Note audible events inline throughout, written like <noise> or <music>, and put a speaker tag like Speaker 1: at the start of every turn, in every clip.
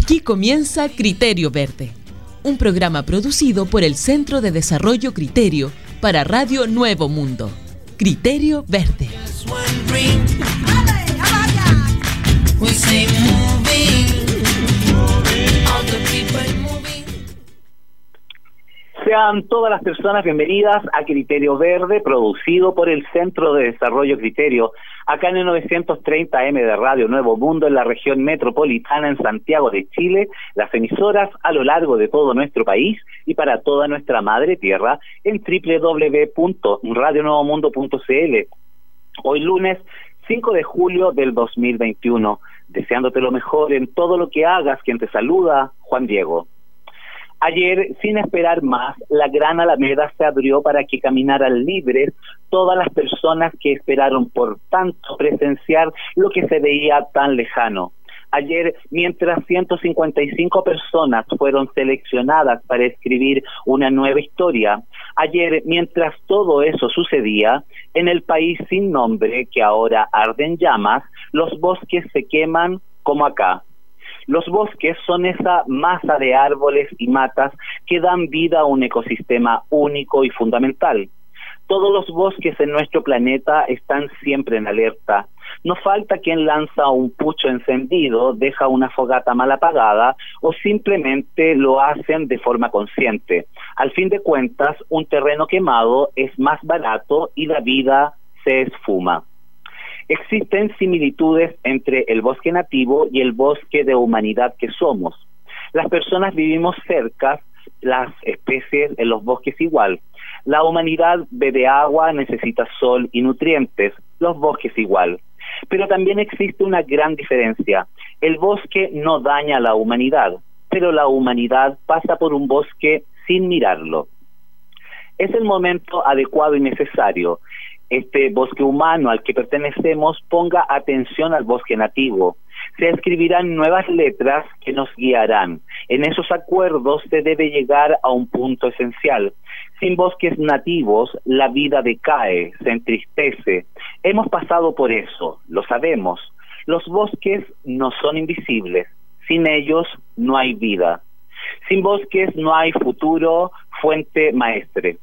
Speaker 1: Aquí comienza Criterio Verde, un programa producido por el Centro de Desarrollo Criterio para Radio Nuevo Mundo. Criterio Verde.
Speaker 2: Sean todas las personas bienvenidas a Criterio Verde, producido por el Centro de Desarrollo Criterio, acá en el 930M de Radio Nuevo Mundo, en la región metropolitana, en Santiago de Chile, las emisoras a lo largo de todo nuestro país y para toda nuestra madre tierra en www.radionuevomundo.cl. Hoy lunes 5 de julio del 2021, deseándote lo mejor en todo lo que hagas, quien te saluda, Juan Diego. Ayer, sin esperar más, la Gran Alameda se abrió para que caminaran libres todas las personas que esperaron por tanto presenciar lo que se veía tan lejano. Ayer, mientras 155 personas fueron seleccionadas para escribir una nueva historia, ayer, mientras todo eso sucedía, en el país sin nombre que ahora arden llamas, los bosques se queman como acá, los bosques son esa masa de árboles y matas que dan vida a un ecosistema único y fundamental. Todos los bosques en nuestro planeta están siempre en alerta. No falta quien lanza un pucho encendido, deja una fogata mal apagada o simplemente lo hacen de forma consciente. Al fin de cuentas, un terreno quemado es más barato y la vida se esfuma. Existen similitudes entre el bosque nativo y el bosque de humanidad que somos. Las personas vivimos cerca, las especies en los bosques igual. La humanidad bebe agua, necesita sol y nutrientes, los bosques igual. Pero también existe una gran diferencia. El bosque no daña a la humanidad, pero la humanidad pasa por un bosque sin mirarlo. Es el momento adecuado y necesario este bosque humano al que pertenecemos ponga atención al bosque nativo. Se escribirán nuevas letras que nos guiarán. En esos acuerdos se debe llegar a un punto esencial. Sin bosques nativos, la vida decae, se entristece. Hemos pasado por eso, lo sabemos. Los bosques no son invisibles. Sin ellos no hay vida. Sin bosques no hay futuro, fuente maestre.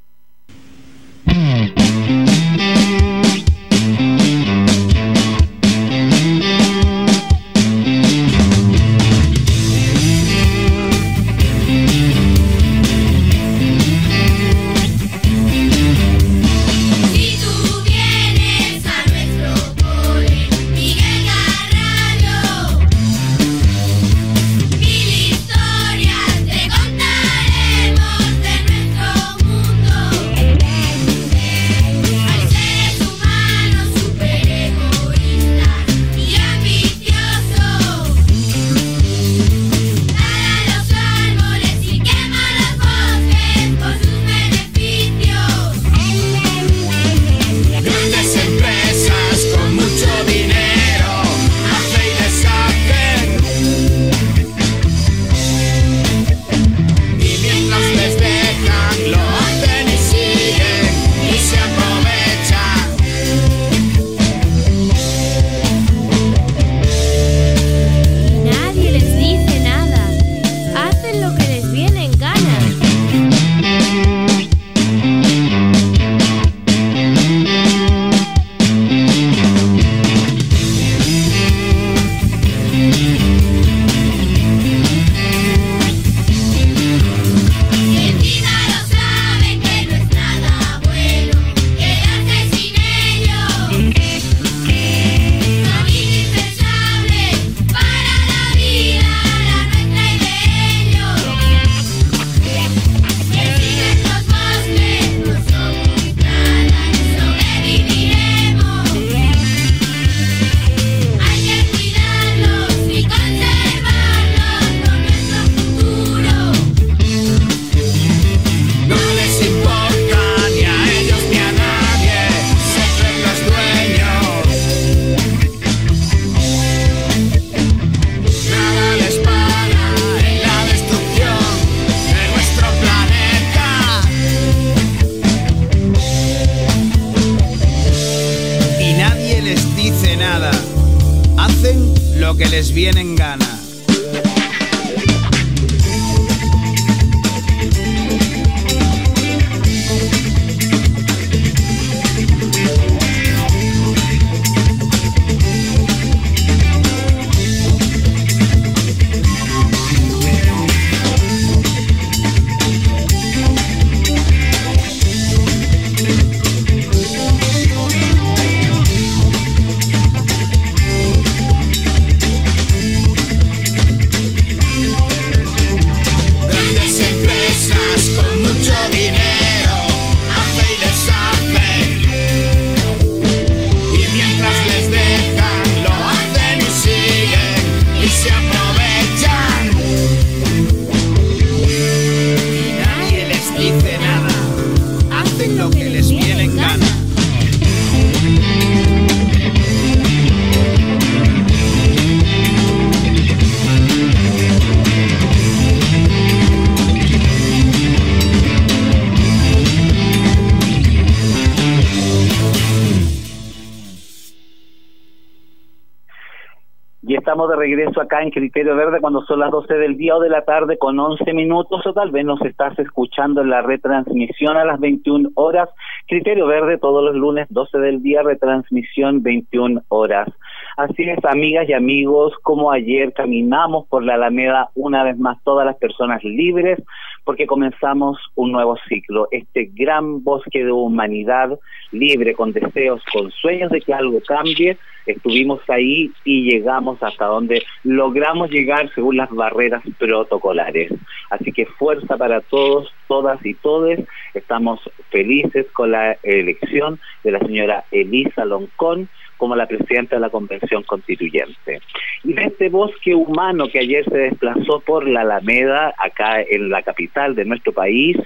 Speaker 2: Estamos de regreso acá en Criterio Verde cuando son las 12 del día o de la tarde con 11 minutos o tal vez nos estás escuchando en la retransmisión a las 21 horas. Criterio Verde todos los lunes 12 del día, retransmisión 21 horas. Así es, amigas y amigos, como ayer caminamos por la Alameda una vez más todas las personas libres porque comenzamos un nuevo ciclo, este gran bosque de humanidad libre, con deseos, con sueños de que algo cambie, estuvimos ahí y llegamos hasta donde logramos llegar según las barreras protocolares. Así que fuerza para todos, todas y todes. Estamos felices con la elección de la señora Elisa Loncón como la presidenta de la Convención Constituyente. Y de este bosque humano que ayer se desplazó por la Alameda, acá en la capital de nuestro país,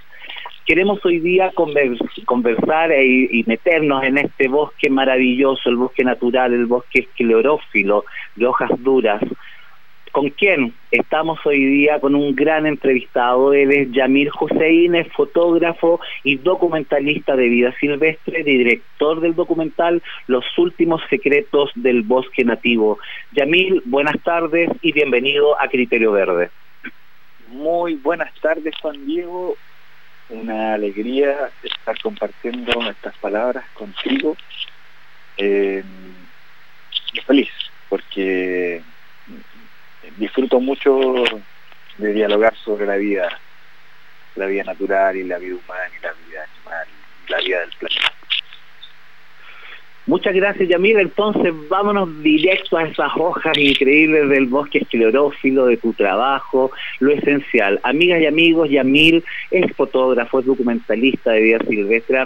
Speaker 2: queremos hoy día conversar e, y meternos en este bosque maravilloso, el bosque natural, el bosque esclerófilo, de hojas duras. ¿Con quién? Estamos hoy día con un gran entrevistado, él es Yamil Hussein, fotógrafo y documentalista de vida silvestre, director del documental Los últimos secretos del bosque nativo. Yamil, buenas tardes y bienvenido a Criterio Verde.
Speaker 3: Muy buenas tardes, Juan Diego una alegría estar compartiendo estas palabras contigo. Eh, feliz, porque disfruto mucho de dialogar sobre la vida, la vida natural y la vida humana y la vida animal y la vida del planeta.
Speaker 2: Muchas gracias, Yamil. Entonces, vámonos directo a esas hojas increíbles del bosque esclerófilo, de tu trabajo, lo esencial. Amigas y amigos, Yamil es fotógrafo, es documentalista de vida silvestre, ha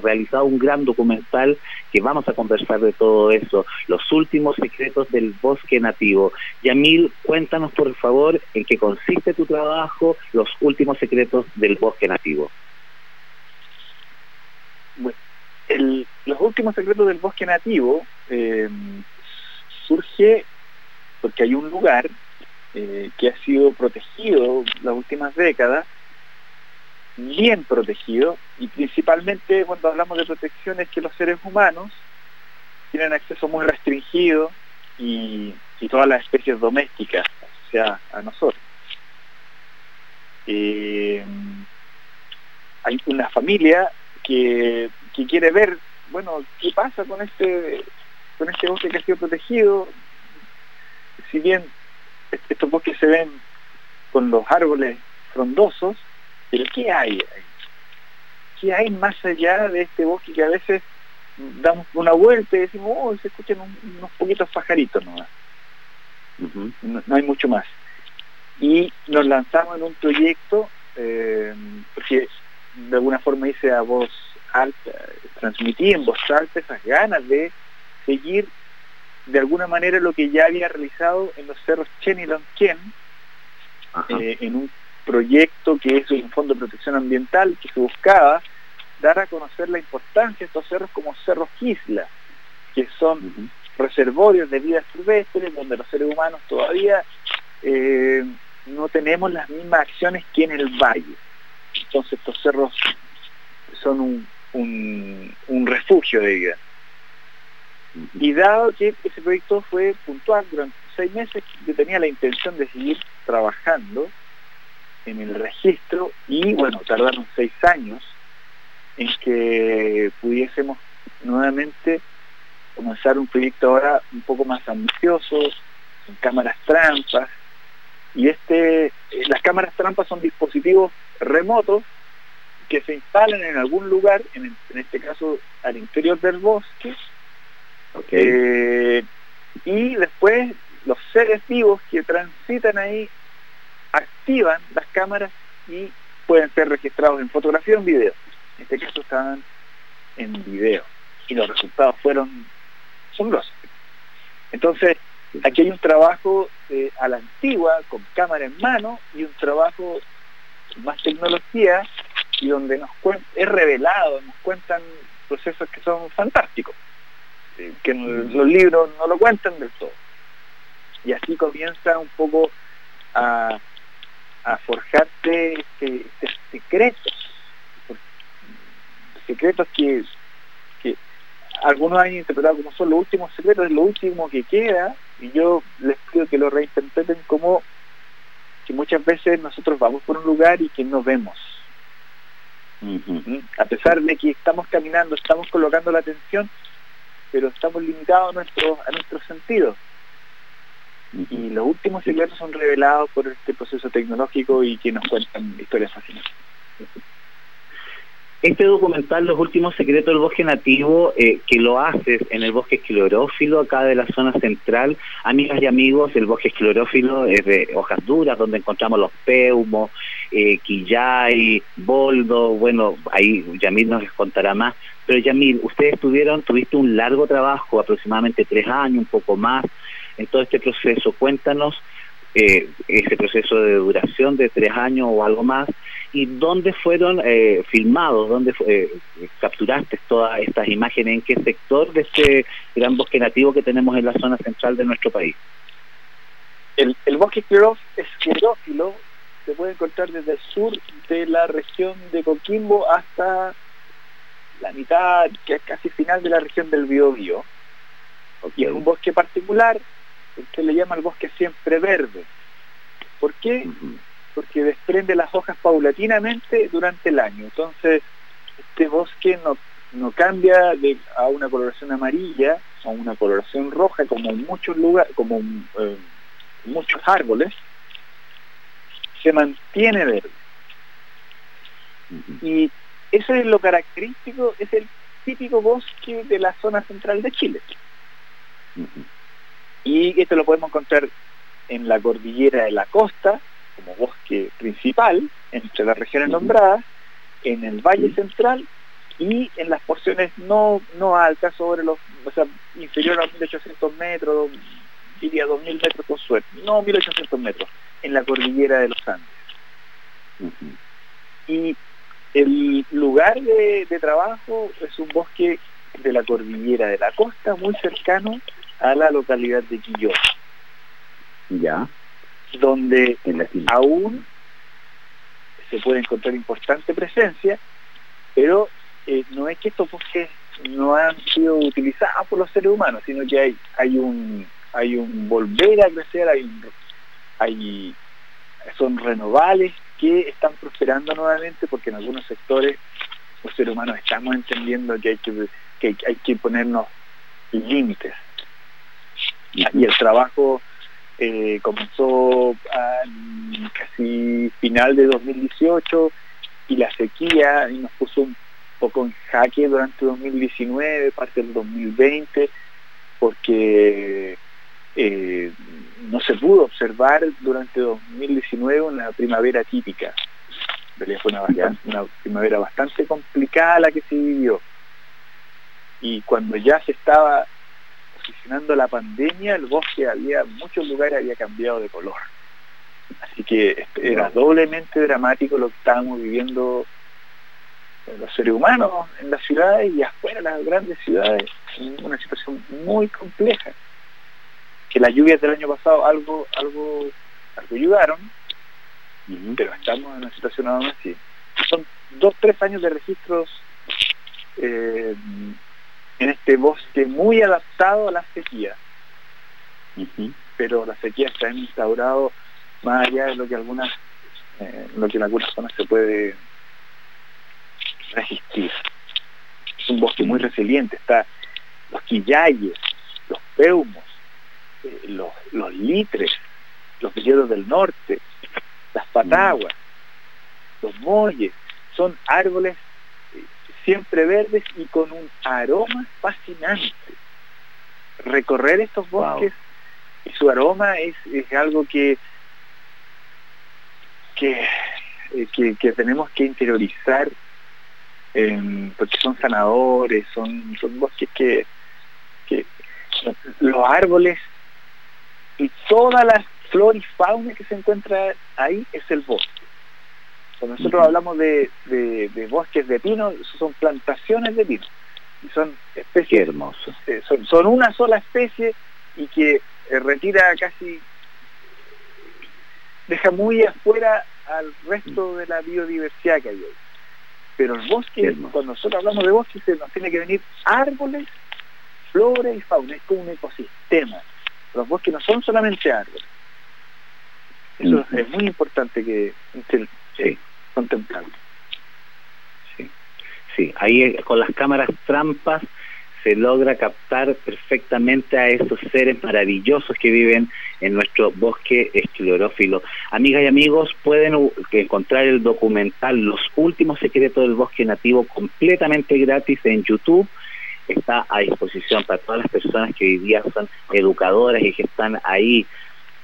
Speaker 2: realizado un gran documental que vamos a conversar de todo eso, los últimos secretos del bosque nativo. Yamil, cuéntanos por favor en qué consiste tu trabajo, los últimos secretos del bosque nativo.
Speaker 3: Bueno los últimos secretos del bosque nativo eh, surge porque hay un lugar eh, que ha sido protegido las últimas décadas, bien protegido, y principalmente cuando hablamos de protección es que los seres humanos tienen acceso muy restringido y, todas las especies domésticas, o sea, a nosotros. Eh, hay una familia que que quiere ver, bueno, qué pasa con este, con este bosque que ha sido protegido, si bien estos bosques se ven con los árboles frondosos, pero ¿qué hay? ¿Qué hay más allá de este bosque que a veces damos una vuelta y decimos, oh, se escuchan unos poquitos pajaritos nomás? no, hay mucho más. Y nos lanzamos en un proyecto, eh, porque de alguna forma hice a voz alta, transmití en voz alta esas ganas de seguir de alguna manera lo que ya había realizado en los cerros Chen y Lonquien, eh, en un proyecto que es un fondo de protección ambiental que se buscaba dar a conocer la importancia de estos cerros como cerros isla, que son reservorios de vida silvestre donde los seres humanos todavía eh, no tenemos las mismas acciones que en el valle. Entonces estos cerros son un, un, refugio de vida. Y dado que ese proyecto fue puntual durante seis meses, yo tenía la intención de seguir trabajando en el registro y bueno, tardaron seis años en que pudiésemos nuevamente comenzar un proyecto ahora un poco más ambicioso, con cámaras trampas. Y este, eh, las cámaras trampas son dispositivos remotos que se instalen en algún lugar, en, este caso al interior del bosque, eh, y después los seres vivos que transitan ahí activan las cámaras y pueden ser registrados en fotografía o en video. En este caso estaban en video y los resultados fueron asombrosos. Entonces, aquí hay un trabajo eh, a la antigua, con cámara en mano, y un trabajo más tecnología y donde nos es revelado, nos cuentan procesos que son fantásticos, eh, que los libros no lo cuentan del todo. Y así comienza un poco a, a forjarte este, este secretos, secretos que, que algunos han interpretado como son los últimos secretos, es lo último que queda Y yo les pido que lo reinterpreten como que muchas veces nosotros vamos por un lugar y que no vemos. ¿Mm? A pesar de que estamos caminando, estamos colocando la atención, pero estamos limitados a nuestros a nuestros sentidos. Y los últimos secretos son revelados por este proceso tecnológico y que nos cuentan historias fascinantes.
Speaker 2: Este documental, Los Últimos Secretos del Bosque Nativo, eh, que lo haces en el bosque esclerófilo, acá de la zona central. Amigas y amigos, el bosque esclerófilo es de hojas duras, donde encontramos los peumos, eh, quillay, boldo, bueno, ahí Yamil nos contará más. Pero Yamil, ustedes tuvieron, tuviste un largo trabajo, aproximadamente tres años, un poco más, en todo este proceso. Cuéntanos eh, ese proceso de duración de tres años o algo más y dónde fueron eh, filmados, dónde eh, capturaste todas estas imágenes, en qué sector de este gran bosque nativo que tenemos en la zona central de nuestro país.
Speaker 3: El, bosque esclerófilo se puede encontrar desde el sur de la región de Coquimbo hasta la mitad, que es casi final de la región del Biobío. Y es un bosque particular, se le llama el bosque siempre verde. ¿Por qué? Porque desprende las hojas paulatinamente durante el año. Entonces, este bosque no, no cambia de, a una coloración amarilla a una coloración roja como en muchos lugares, como eh, muchos árboles, se mantiene verde. Y eso es lo característico, es el típico bosque de la zona central de Chile. Y esto lo podemos encontrar en la cordillera de la costa, como bosque principal entre las regiones nombradas, en el Valle Central y en las porciones no, no altas, sobre los, o sea, inferior a 1800 metros, diría 2000 metros con suerte, no 1800 metros, en la cordillera de los Andes. Y el lugar de, de, trabajo es un bosque de la cordillera de la costa, muy cercano a la localidad de Quillón.
Speaker 2: Ya
Speaker 3: donde aún se puede encontrar importante presencia, pero eh, no es que estos bosques no han sido utilizados por los seres humanos, sino que hay, hay un hay un volver a crecer, hay, hay son renovables que están prosperando nuevamente porque en algunos sectores los seres humanos estamos entendiendo que hay que, que hay que ponernos límites. Y el trabajo eh, comenzó casi final de 2018 y la sequía y nos puso un poco en jaque durante 2019, parte del 2020, porque eh, no se pudo observar durante 2019 una primavera típica. Fue una, una primavera bastante complicada la que se vivió. Y cuando ya se estaba posicionando la pandemia, el bosque había, en muchos lugares había cambiado de color. Así que era doblemente dramático lo que estábamos viviendo los seres humanos en las ciudades y afuera las grandes ciudades, en una situación muy compleja. Que las lluvias del año pasado algo, algo, algo ayudaron, pero estamos en una situación aún así. Son dos, tres años de registros eh, en este bosque muy adaptado a la sequía. Pero la sequía se ha instaurado más allá de lo que algunas, eh, lo que en algunas zonas se puede resistir. Es un bosque muy resiliente, está los quillayes, los peumos, eh, los, los litres, los viñedos del norte, las pataguas, los molles, son árboles siempre verdes y con un aroma fascinante. Recorrer estos bosques y su aroma es, algo que, eh, que, que, tenemos que interiorizar em, porque son sanadores, son, son bosques que, que los árboles y toda la flora y fauna que se encuentra ahí es el bosque. Cuando nosotros hablamos de, bosques de pino, son plantaciones de pino. Y son especies
Speaker 2: hermosas.
Speaker 3: Eh, son, una sola especie y que eh, retira casi, deja muy afuera al resto de la biodiversidad que hay hoy. Pero el bosque, cuando nosotros hablamos de bosque, se nos tiene que venir árboles, flora y fauna, es como un ecosistema. los bosques no son solamente árboles. Eso es muy importante que sí. Contemplarlo.
Speaker 2: Sí. sí, ahí eh, con las cámaras trampas se logra captar perfectamente a esos seres maravillosos que viven en nuestro bosque esclerófilo. Amigas y amigos, pueden encontrar el documental Los últimos secretos del bosque nativo completamente gratis en YouTube. Está a disposición para todas las personas que hoy día son educadoras y que están ahí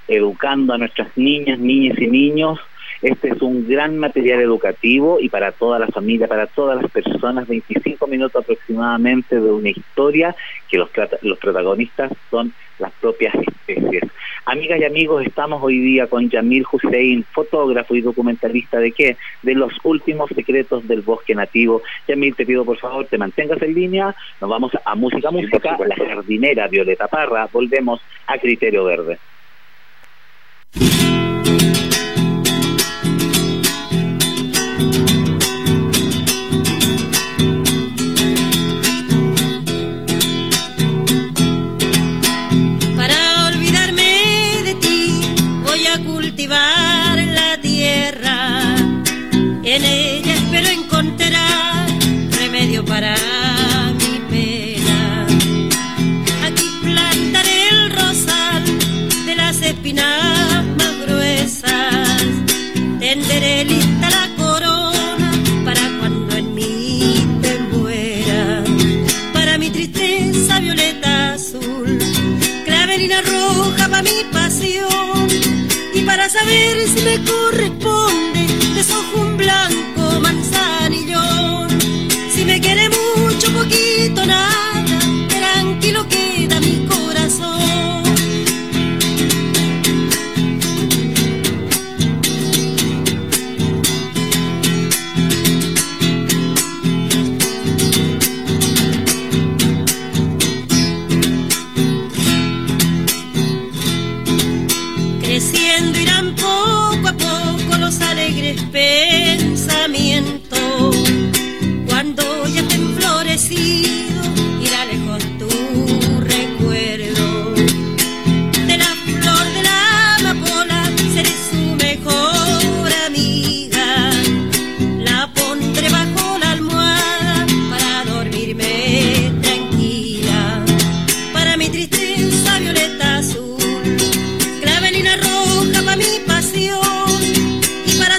Speaker 2: educando a nuestras niñas, niñas y niños este es un gran material educativo y para toda la familia, para todas las personas, 25 minutos aproximadamente de una historia que los, los protagonistas son las propias especies. Amigas y amigos, estamos hoy día con Yamil Hussein, fotógrafo y documentalista de qué? De los últimos secretos del bosque nativo. Yamil, te pido por favor te mantengas en línea. Nos vamos a música, música, la jardinera Violeta Parra. Volvemos a Criterio Verde.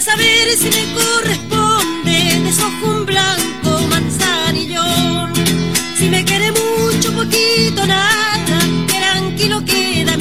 Speaker 4: Saber si me corresponde desojo un blanco manzanillón. Si me quiere mucho, poquito, nada, tranquilo queda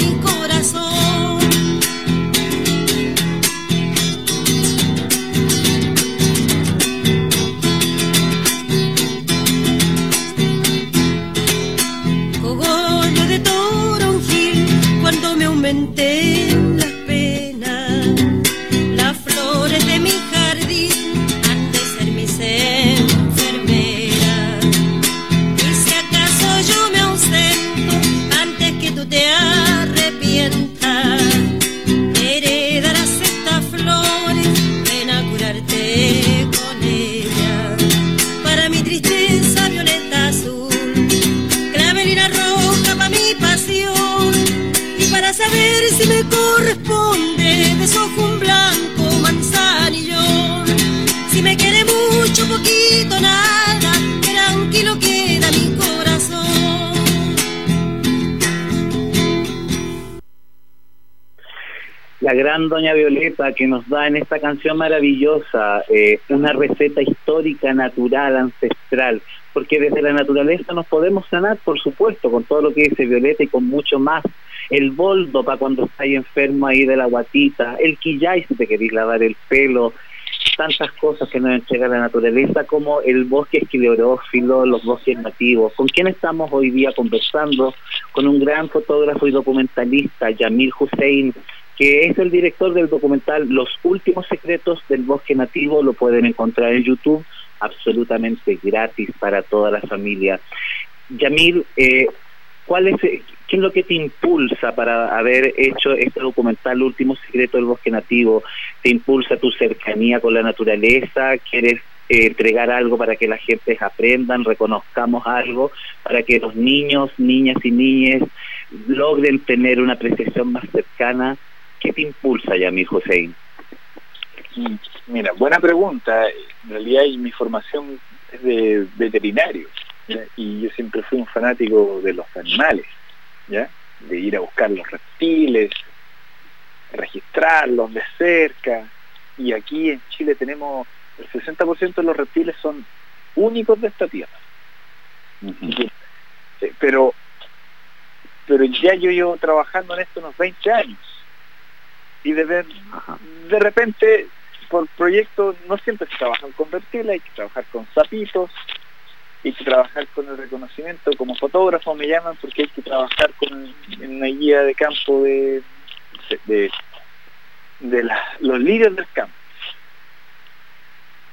Speaker 4: la
Speaker 2: gran doña Violeta que nos da en esta canción maravillosa eh, una receta histórica, natural, ancestral, porque desde la naturaleza nos podemos sanar, por supuesto, con todo lo que dice Violeta y con mucho más. El boldo para cuando estáis enfermo ahí de la guatita, el quillay si te queréis lavar el pelo, tantas cosas que nos entrega la naturaleza como el bosque esclerófilo, los bosques nativos. ¿Con quién estamos hoy día conversando? Con un gran fotógrafo y documentalista, Yamil Hussein, que es el director del documental Los Últimos Secretos del Bosque Nativo, lo pueden encontrar en YouTube, absolutamente gratis para toda la familia. Yamil, eh, ¿cuál es, ¿qué es lo que te impulsa para haber hecho este documental, Los Últimos Secretos del Bosque Nativo? ¿Te impulsa tu cercanía con la naturaleza? ¿Quieres eh, entregar algo para que la gente aprendan, reconozcamos algo, para que los niños, niñas y niñas logren tener una apreciación más cercana. ¿Qué te impulsa, Yamil Hussein?
Speaker 3: Mm, mira, buena pregunta. En realidad mi formación es de veterinario y yo siempre fui un fanático de los animales, ¿ya? de ir a buscar los reptiles, registrarlos de cerca. Y aquí en Chile tenemos el 60% de los reptiles son únicos de esta tierra. Pero pero ya yo llevo trabajando en esto unos 20 años. Y de, ver, de repente, por proyectos, no siempre se trabajan con reptiles, hay que trabajar con sapitos, hay que trabajar con el reconocimiento, como fotógrafo me llaman porque hay que trabajar con en una guía de campo de, de, los líderes del campo.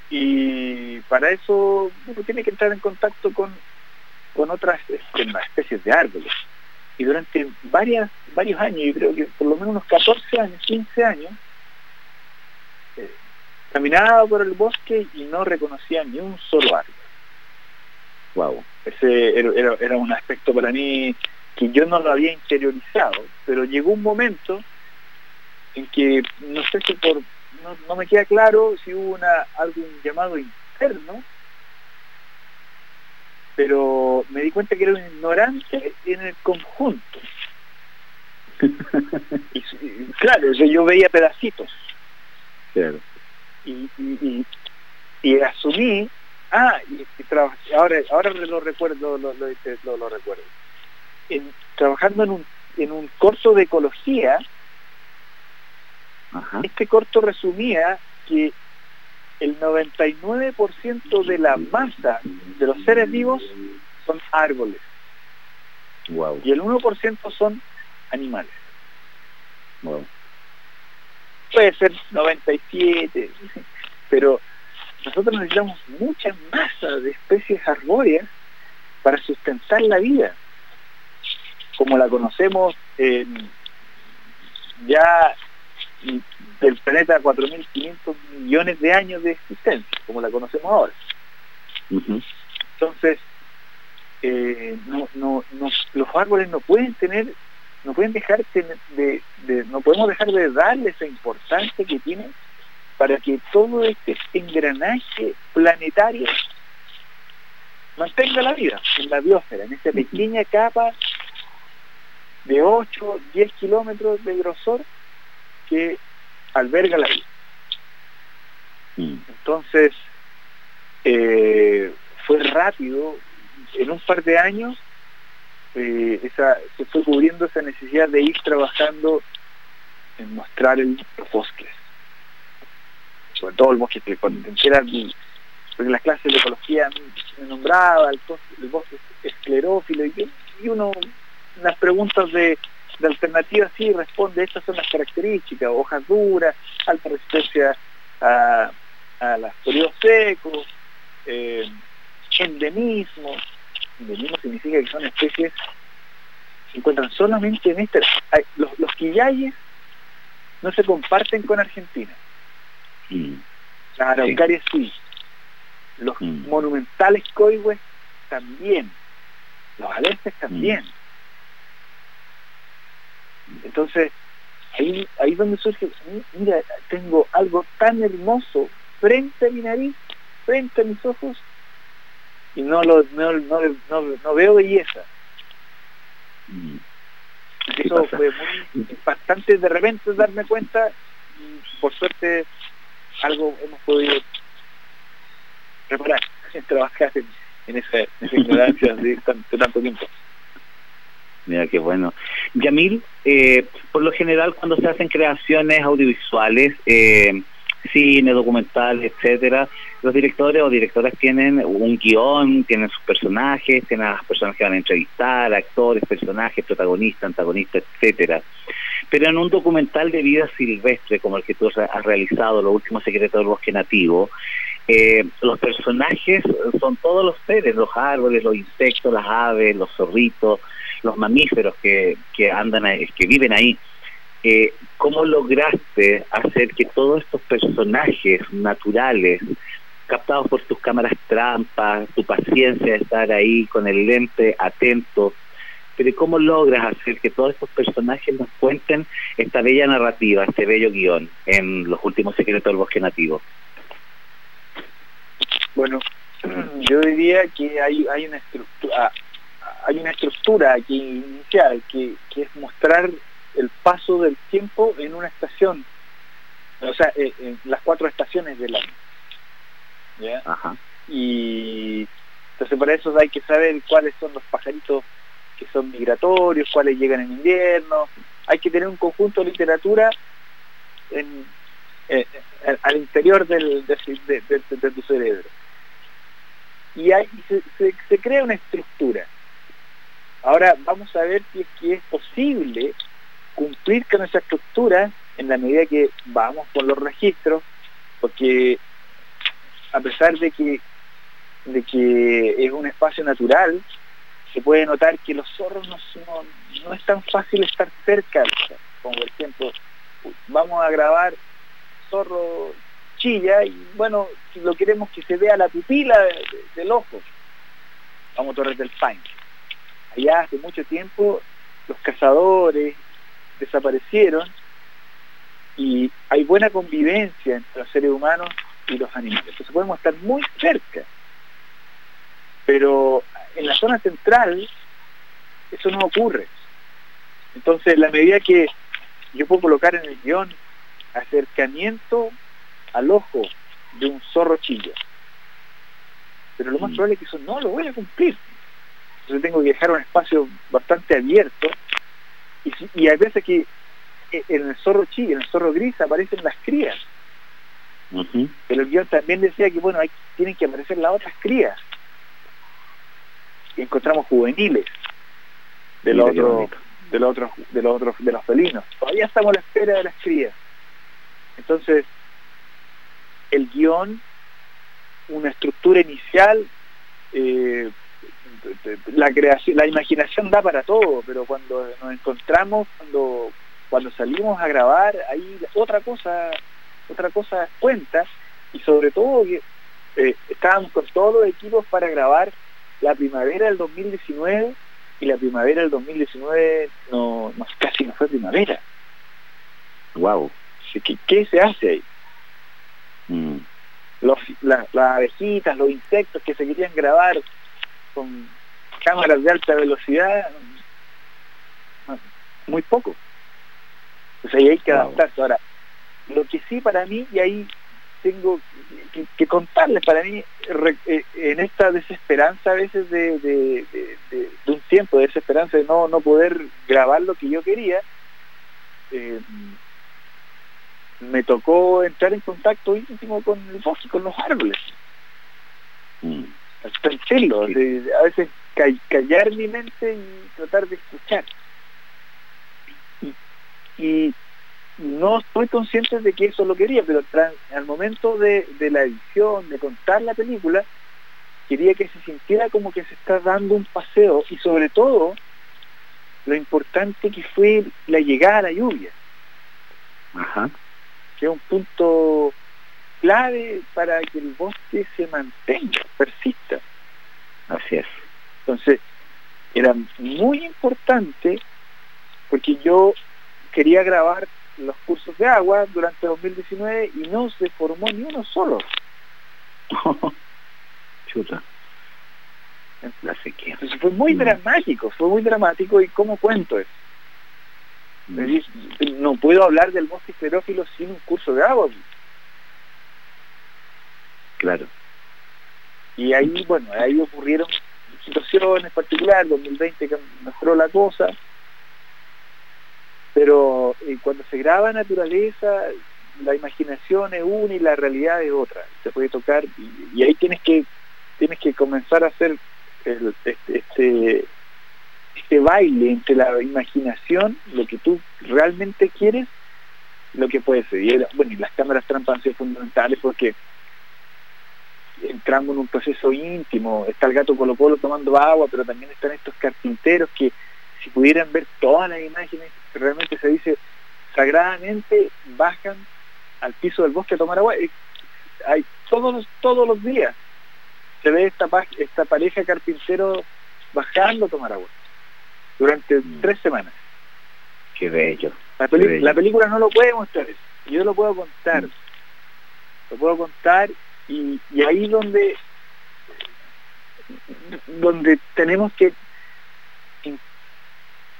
Speaker 3: Y para eso uno tiene que entrar en contacto con, con otras especies de árboles. Y durante varias, varios años, yo creo que por lo menos unos 14 años, 15 años, eh, caminaba por el bosque y no reconocía ni un solo árbol. Wow. Ese era, era, un aspecto para mí que yo no lo había interiorizado, pero llegó un momento en que no sé si por no, me queda claro si hubo una algún llamado interno pero me di cuenta que era un ignorante en el conjunto. <laughs> Y, claro yo veía pedacitos. Y, y, y asumí Ah, y, ahora, ahora lo recuerdo, lo, lo, recuerdo. trabajando en un, en un corto de ecología, este corto resumía que el 99% de la masa de los seres vivos son árboles. Y el 1% son animales. Puede ser 97, pero nosotros necesitamos mucha masa de especies arbóreas para sustentar la vida, como la conocemos ya del planeta 4.500 millones de años de existencia, como la conocemos ahora. Entonces, eh, no, no, los árboles no pueden tener, no pueden dejar de, de, no podemos dejar de darle esa importancia que tienen para que todo este engranaje planetario mantenga la vida en la biosfera, en esta pequeña capa de 8, 10 kilómetros de grosor que alberga la vida. Mm. Entonces, eh, fue rápido, en un par de años eh, esa, se fue cubriendo esa necesidad de ir trabajando en mostrar el, los bosques sobre todo el bosque, que cuando porque en las clases de ecología me nombraba el, bosque esclerófilo y, y uno, las preguntas de, de alternativa sí responde, estas son las características, hojas duras, alta resistencia a, a los periodos secos, eh, endemismo, endemismo significa que son especies que se encuentran solamente en este, los, los quillayes no se comparten con Argentina Mm. Las araucarias sí. Los mm. monumentales coigües también. Los alerces también. Mm. Entonces, ahí, ahí donde surge, mira, tengo algo tan hermoso frente a mi nariz, frente a mis ojos, y no lo no, no, no, veo belleza. Eso fue muy impactante de repente darme cuenta, por suerte algo hemos podido preparar, <laughs> trabajar en, en esa, ignorancia de, tanto tiempo.
Speaker 2: Mira qué bueno. Yamil, eh, por lo general cuando se hacen creaciones audiovisuales, eh, cine, documental, etcétera, los directores o directoras tienen un guion, tienen sus personajes, tienen a las personas que van a entrevistar, actores, personajes, protagonistas, antagonistas, etcétera. Pero en un documental de vida silvestre como el que tú has realizado, Los últimos secretos del bosque nativo, eh, los personajes son todos los seres, los árboles, los insectos, las aves, los zorritos, los mamíferos que, que andan, que viven ahí. Eh, ¿Cómo lograste hacer que todos estos personajes naturales captados por tus cámaras trampas, tu paciencia de estar ahí con el lente atento, pero ¿cómo logras hacer que todos estos personajes nos cuenten esta bella narrativa, este bello guion en los últimos secretos del bosque nativo?
Speaker 3: Bueno, yo diría que hay, hay una estructura hay una estructura aquí inicial que, que es mostrar el paso del tiempo en una estación, o sea, eh, en las cuatro estaciones del año. ¿ya?
Speaker 2: Ajá.
Speaker 3: Y entonces para eso hay que saber cuáles son los pajaritos que son migratorios, cuáles llegan en invierno. Hay que tener un conjunto de literatura eh, eh, al interior de, tu cerebro. Y se, se, crea una estructura. Ahora vamos a ver si es que es posible cumplir con esa estructura en la medida que vamos con los registros, porque a pesar de que de que es un espacio natural, se puede notar que los zorros no, no, no es tan fácil estar cerca, como por ejemplo, vamos a grabar zorro chilla y bueno, si lo queremos que se vea la pupila de, de, del ojo, vamos a Torres del Paine. Allá hace mucho tiempo los cazadores desaparecieron y hay buena convivencia entre los seres humanos y los animales. Entonces podemos estar muy cerca. Pero en la zona central eso no ocurre. Entonces, la medida que yo puedo colocar en el guion acercamiento al ojo de un zorro chilla, pero lo más probable es que eso no lo voy a cumplir. Entonces tengo que dejar un espacio bastante abierto y, y hay veces que en el zorro chilla, en el zorro gris aparecen las crías.
Speaker 2: Uh -huh.
Speaker 3: Pero el guion también decía que bueno, hay, tienen que aparecer las otras crías encontramos juveniles de los otros de los otros de los otros de los felinos. Todavía estamos a la espera de las crías. Entonces el guion una estructura inicial eh, la creación la imaginación da para todo pero cuando nos encontramos cuando cuando salimos a grabar ahí otra cosa otra cosa cuenta y sobre todo que eh, estábamos con todos los equipos para grabar la primavera del 2019 y la primavera del 2019 no, no casi no fue primavera.
Speaker 2: Wow.
Speaker 3: ¿Qué, qué se hace ahí?
Speaker 2: Mm.
Speaker 3: Los, la, las abejitas, los insectos que se querían grabar con cámaras de alta velocidad, muy poco. O sea, y hay que adaptarse. Ahora, lo que sí para mí, y ahí tengo que, que, contarles para mí re, eh, en esta desesperanza a veces de, de, de, de, un tiempo de desesperanza de no, no poder grabar lo que yo quería eh, me tocó entrar en contacto íntimo con el bosque, con los árboles.
Speaker 2: Mm.
Speaker 3: sentirlo, a veces callar mi mente y tratar de escuchar. Y, y no estoy consciente de que eso lo quería, pero al momento de, de, la edición, de contar la película, quería que se sintiera como que se está dando un paseo y sobre todo lo importante que fue la llegada a la lluvia.
Speaker 2: Ajá.
Speaker 3: Que es un punto clave para que el bosque se mantenga, persista.
Speaker 2: Así es.
Speaker 3: Entonces, era muy importante porque yo quería grabar los cursos de agua durante 2019 y no se formó ni uno solo. <laughs>
Speaker 2: Chuta. La sequía.
Speaker 3: Entonces fue muy mm. dramático, fue muy dramático y ¿cómo cuento eso? Mm. No puedo hablar del bosque esclerófilo sin un curso de agua.
Speaker 2: Claro.
Speaker 3: Y ahí, bueno, ahí ocurrieron situaciones particulares, 2020 que mejoró la cosa, pero eh, cuando se graba naturaleza la imaginación es una y la realidad es otra. Se puede tocar y, ahí tienes que tienes que comenzar a hacer este, este, este baile entre la imaginación lo que tú realmente quieres lo que puede ser. Y bueno y las cámaras trampas han sido fundamentales porque entramos en un proceso íntimo. Está el gato Colo Colo tomando agua pero también están estos carpinteros que si pudieran ver todas las imágenes, realmente se dice sagradamente bajan al piso del bosque a tomar agua. hay todos, todos los días se ve esta, esta pareja carpintero bajando a tomar agua durante mm. tres semanas.
Speaker 2: Qué bello.
Speaker 3: La, película no lo puede mostrar yo lo puedo contar. Mm. Lo puedo contar y, y ahí donde donde tenemos que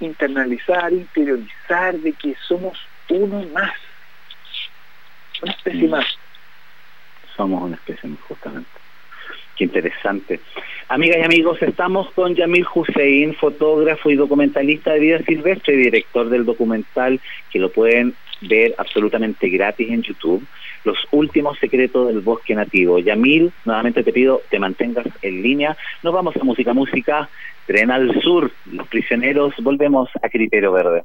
Speaker 3: internalizar, interiorizar de que somos uno más, una especie mm. más.
Speaker 2: Somos una especie más, justamente. Qué interesante. Amigas y amigos, estamos con Yamil Hussein, fotógrafo y documentalista de vida silvestre y director del documental que lo pueden ver absolutamente gratis en YouTube, Los últimos secretos del bosque nativo. Yamil, nuevamente te pido te mantengas en línea. Nos vamos a música, música, tren al sur, los prisioneros, volvemos a Criterio Verde.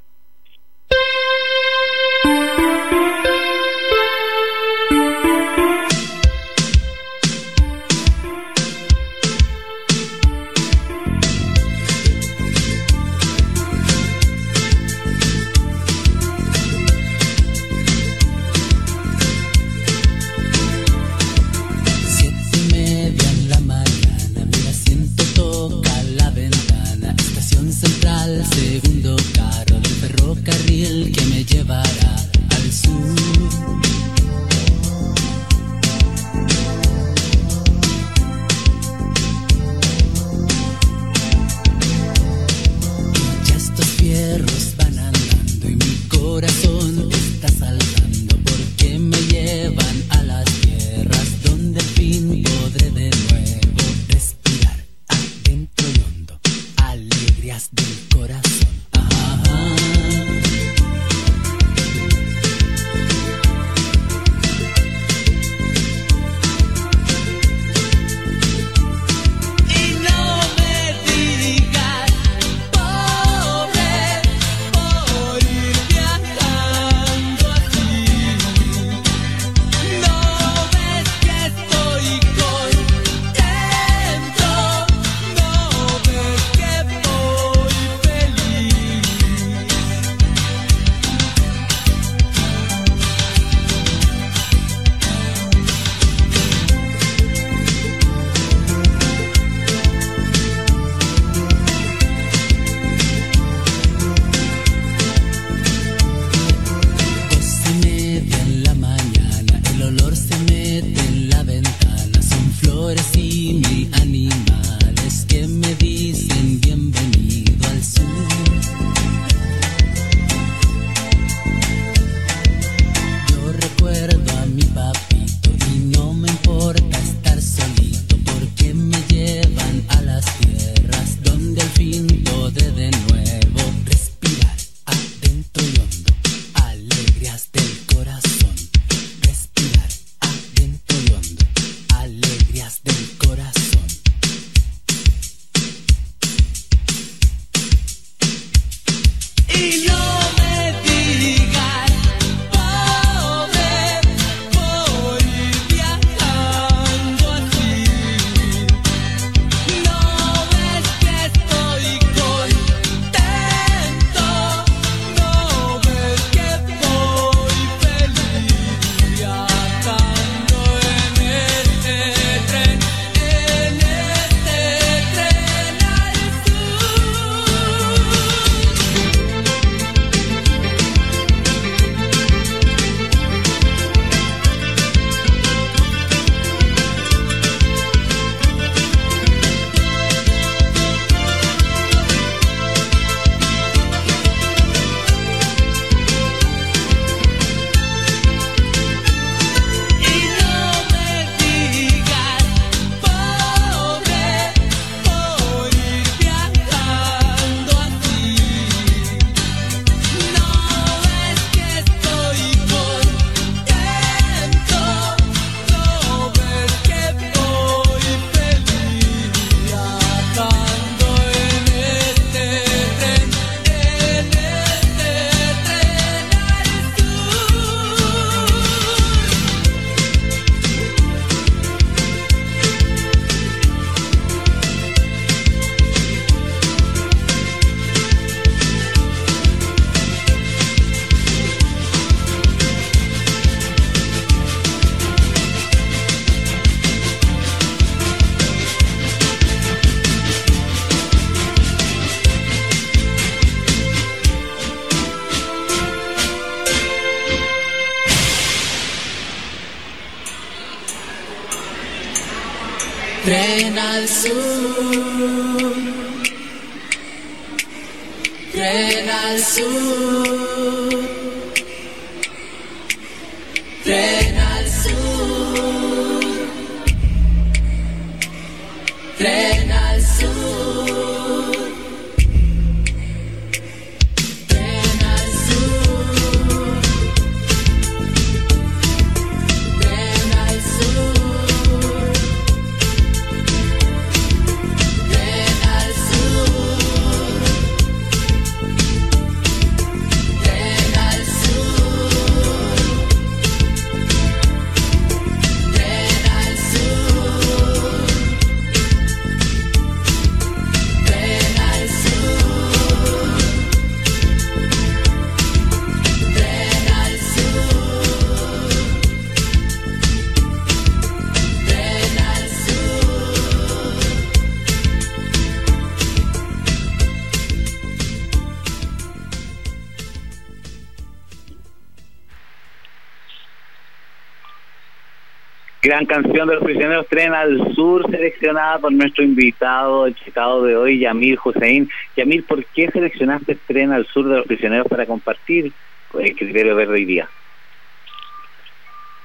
Speaker 2: Gran canción de los prisioneros Tren al Sur, seleccionada por nuestro invitado, el citado de hoy, Yamil Hussein. Yamil, ¿por qué seleccionaste Tren al Sur de los prisioneros para compartir el criterio verde hoy día?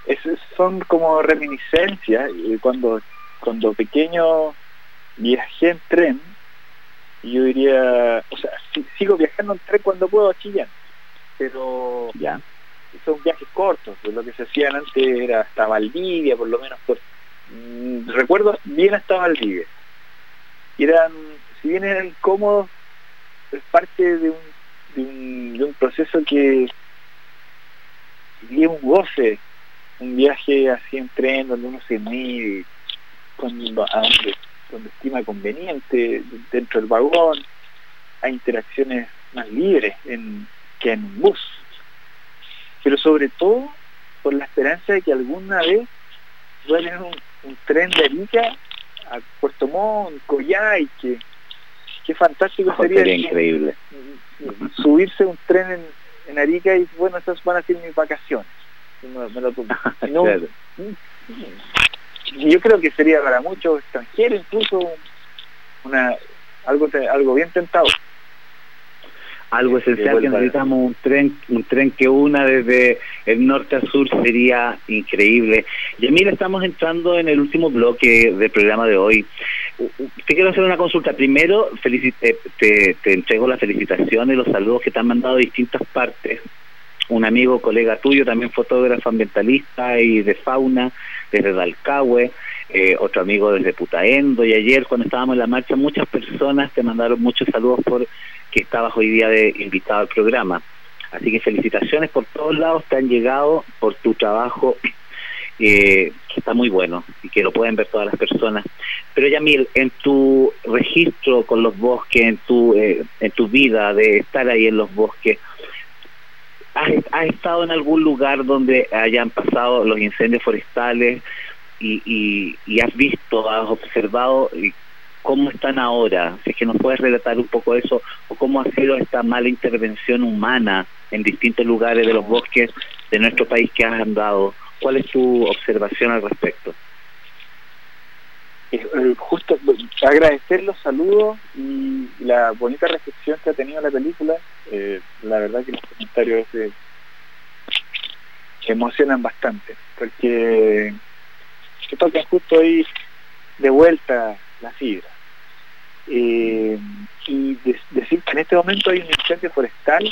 Speaker 3: Es- son como reminiscencias. Cuando, cuando pequeño viajé en tren, yo diría, o sea, si- sigo viajando en tren cuando puedo a Chillán, pero
Speaker 2: Ya.
Speaker 3: Son viajes cortos, pues lo que se hacían antes era hasta Valdivia, por lo menos por mm, recuerdo bien hasta Valdivia. Eran, si bien eran incómodos, es parte de un, de un, de un proceso que es un goce, un viaje así en tren donde uno se mide cuando, donde, estima conveniente, dentro del vagón, hay interacciones más libres que en un bus pero sobre todo por la esperanza de que alguna vez tener un, un tren de Arica a Puerto Montt, Coyhai, que qué fantástico sería,
Speaker 2: Sería increíble.
Speaker 3: subirse un tren en, en Arica y bueno, esas van a ser mis vacaciones. Me- lo <laughs> no-
Speaker 2: Claro.
Speaker 3: yo creo que sería para muchos extranjeros incluso una algo algo bien tentado.
Speaker 2: Algo esencial que necesitamos un tren, un tren que una desde el norte a sur sería increíble. Y mira, estamos entrando en el último bloque del programa de hoy. Te quiero hacer una consulta. Primero, felici- eh, te, te entrego las felicitaciones los saludos que te han mandado de distintas partes. Un amigo, colega tuyo, también fotógrafo ambientalista y de fauna, desde Dalcahue, eh, otro amigo desde Putaendo. Y ayer, cuando estábamos en la marcha, muchas personas te mandaron muchos saludos por que estabas hoy día de invitado al programa. Así que felicitaciones por todos lados, te han llegado por tu trabajo, eh, que está muy bueno y que lo pueden ver todas las personas. Pero Yamil, en tu registro con los bosques, en tu, eh, en tu vida de estar ahí en los bosques, ¿has, estado en algún lugar donde hayan pasado los incendios forestales y, y, y has visto, has observado y cómo están ahora? Si es que nos puedes relatar un poco eso, o cómo ha sido esta mala intervención humana en distintos lugares de los bosques de nuestro país que has andado. ¿Cuál es tu observación al respecto?
Speaker 3: Eh, eh, justo agradecer los saludos y la bonita recepción que ha tenido la película. Eh, la verdad que los comentarios emocionan bastante, porque que tocan justo ahí de vuelta la fibra. Eh, y de- decir que en este momento hay un incendio forestal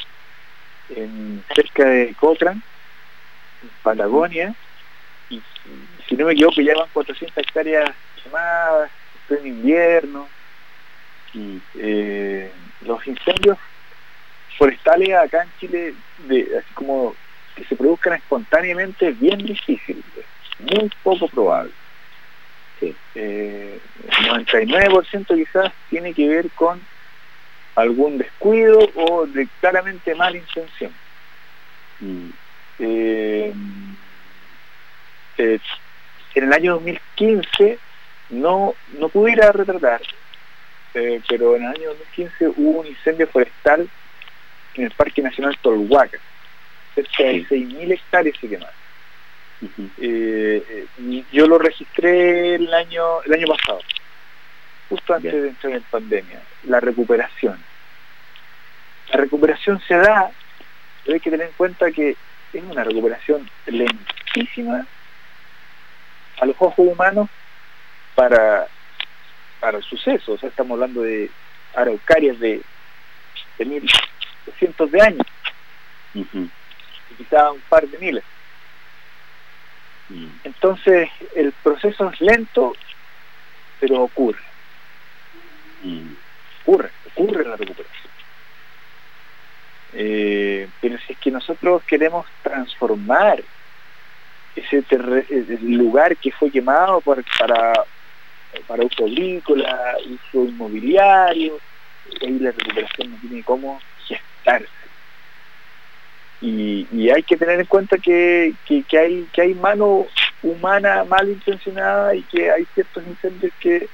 Speaker 3: en, cerca de Cochrane, en Patagonia, y si no me equivoco ya van 400 hectáreas quemadas, en invierno, y eh, los incendios forestales acá en Chile, de, como que se produzcan espontáneamente, es bien difícil, muy poco probable.
Speaker 2: Sí.
Speaker 3: Eh, el 99% quizás tiene que ver con algún descuido o de claramente mala intención.
Speaker 2: Mm,
Speaker 3: Eh, eh, en el año 2015 no, no pudiera retratar, eh, pero en el año 2015 hubo un incendio forestal en el Parque Nacional Tolhuaca. Cerca de
Speaker 2: Sí.
Speaker 3: 6.000 hectáreas se quemaron. Eh, eh, yo lo registré el año el año pasado, justo antes
Speaker 2: Bien.
Speaker 3: de entrar en pandemia, la recuperación. La recuperación se da, pero hay que tener en cuenta que es una recuperación lentísima a los ojos humanos para, para el suceso. O sea, estamos hablando de araucarias de, de mil, de cientos de años, y quizá un par de miles.
Speaker 2: Mm.
Speaker 3: Entonces, el proceso es lento, pero ocurre,
Speaker 2: Mm.
Speaker 3: ocurre, ocurre la recuperación. Eh, pero si es que nosotros queremos transformar ese lugar que fue quemado por- para, para uso agrícola, uso inmobiliario, ahí la recuperación no tiene cómo gestarse. Y, hay que tener en cuenta que, que, hay que hay mano humana malintencionada y que hay ciertos incendios que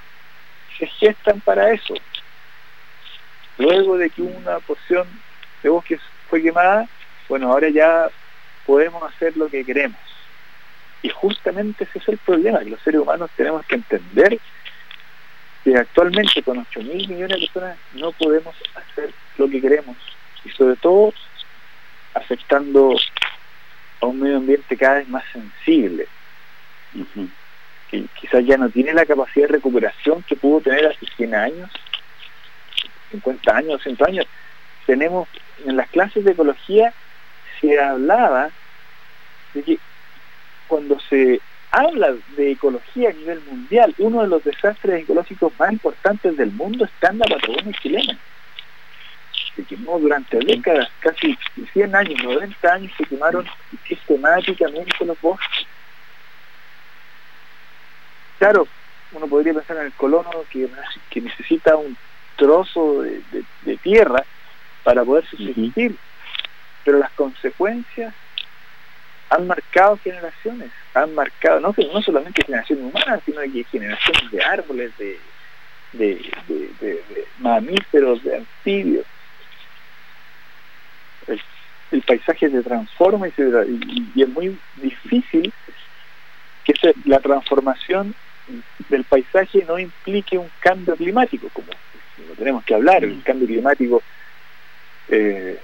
Speaker 3: se gestan para eso. Luego de que una porción de bosque fue quemada, bueno, ahora ya podemos hacer lo que queremos. Y justamente ese es el problema, que los seres humanos tenemos que entender que actualmente con 8 mil millones de personas no podemos hacer lo que queremos. Y sobre todo afectando a un medio ambiente cada vez más sensible,
Speaker 2: Ujú.
Speaker 3: que quizás ya no tiene la capacidad de recuperación que pudo tener hace 100 años, 50 años, 100 años. Tenemos en las clases de ecología se hablaba de que cuando se habla de ecología a nivel mundial, uno de los desastres ecológicos más importantes del mundo está en la Patagonia chilena. Se quemó durante décadas, casi 100 años, 90 años, se quemaron sistemáticamente los bosques. Claro, uno podría pensar en el colono que, que necesita un trozo de, de- de tierra para poder subsistir, pero las consecuencias han marcado generaciones, han marcado no, no solamente generaciones humanas, sino que generaciones de árboles, de, de, de- de- de mamíferos, de anfibios. El, el paisaje se transforma y, se- y- y es muy difícil que se- la transformación del paisaje no implique un cambio climático, como lo tenemos que hablar, el cambio climático, eh,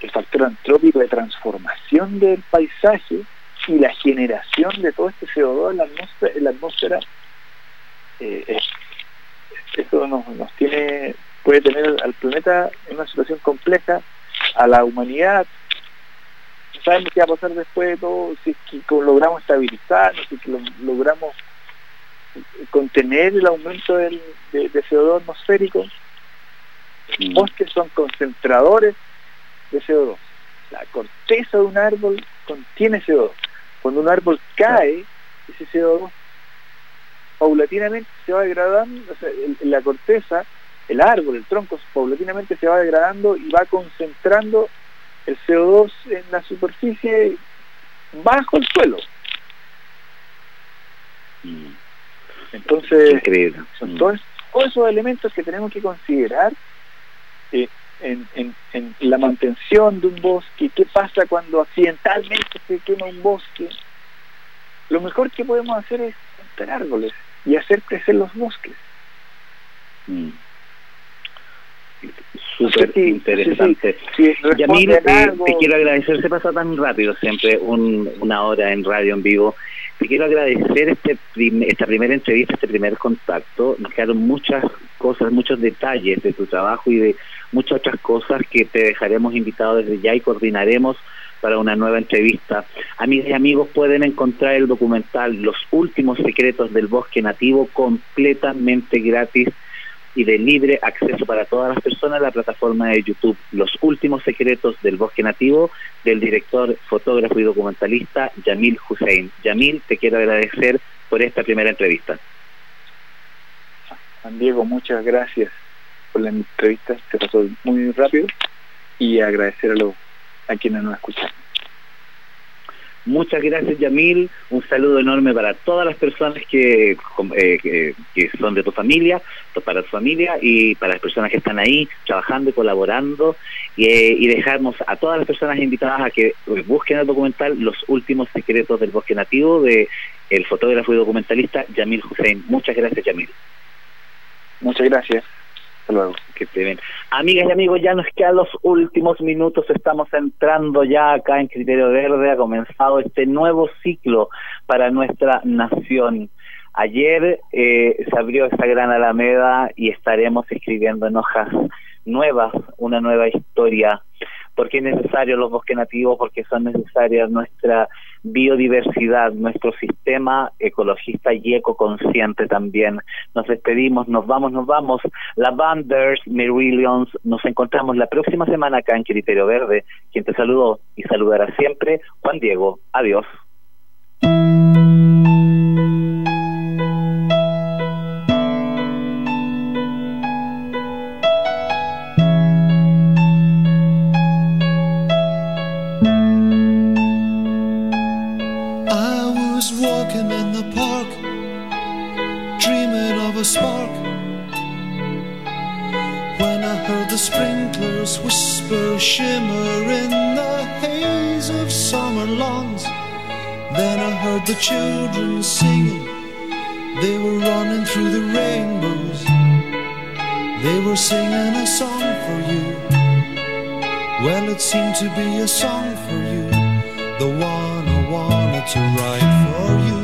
Speaker 3: el factor antrópico de transformación del paisaje y la generación de todo este CO2 en la atmósfera, en la atmósfera eh, es- eso nos, nos tiene puede tener al planeta en una situación compleja, a la humanidad no sabemos qué va a pasar después de todo, si es que logramos estabilizar, si es que lo- logramos contener el aumento del, de, de CO2 atmosférico. Los
Speaker 2: Mm.
Speaker 3: bosques son concentradores de CO2. La corteza de un árbol contiene CO2. Cuando un árbol cae, ese CO2 paulatinamente se va degradando, o sea, el- la corteza, el árbol, el tronco, paulatinamente se va degradando y va concentrando el CO2 en la superficie bajo el suelo.
Speaker 2: Mm.
Speaker 3: Entonces,
Speaker 2: Increíble.
Speaker 3: son
Speaker 2: Mm.
Speaker 3: todos, todos esos elementos que tenemos que considerar eh, en, en- en la mantención de un bosque, qué pasa cuando accidentalmente se quema un bosque. Lo mejor que podemos hacer es plantar árboles y hacer crecer los bosques.
Speaker 2: Mm. Súper interesante.
Speaker 3: Si responden
Speaker 2: Yamil, eh, te quiero agradecer, se pasa tan rápido siempre, un- una hora en radio en vivo. Te quiero agradecer este prim- esta primera entrevista, este primer contacto. Nos quedaron muchas cosas, muchos detalles de tu trabajo y de muchas otras cosas que te dejaremos invitado desde ya y coordinaremos para una nueva entrevista. Amigas y amigos, pueden encontrar el documental Los últimos secretos del bosque nativo completamente gratis y de libre acceso para todas las personas a la plataforma de YouTube Los Últimos Secretos del Bosque Nativo del director, fotógrafo y documentalista Yamil Hussein. Yamil, te quiero agradecer por esta primera entrevista.
Speaker 3: Juan Diego, muchas gracias por la entrevista, se pasó muy rápido y agradecer a, los, a quienes nos escuchan.
Speaker 2: Muchas gracias, Yamil. Un saludo enorme para todas las personas eh, que, que son de tu familia, para tu familia y para las personas que están ahí trabajando y colaborando. Y, eh, y dejarnos a todas las personas invitadas a que eh, busquen el documental Los últimos secretos del bosque nativo de el fotógrafo y documentalista Yamil Hussein. Muchas gracias, Yamil.
Speaker 3: Muchas gracias.
Speaker 2: Amigas y amigos, ya nos quedan los últimos minutos. Estamos entrando ya acá en Criterio Verde. Ha comenzado este nuevo ciclo para nuestra nación. Ayer eh, se abrió esa gran alameda y estaremos escribiendo en hojas nuevas una nueva historia. Porque es necesario los bosques nativos, porque son necesarias nuestra biodiversidad, nuestro sistema ecologista y ecoconsciente también. Nos despedimos, nos vamos, nos vamos. Lavanders, Merillions, nos encontramos la próxima semana acá en Criterio Verde. Quien te saludó y saludará siempre, Juan Diego. Adiós.
Speaker 5: Children singing, they were running through the rainbows. They were singing a song for you. Well, it seemed to be a song for you, the one I wanted to write for you.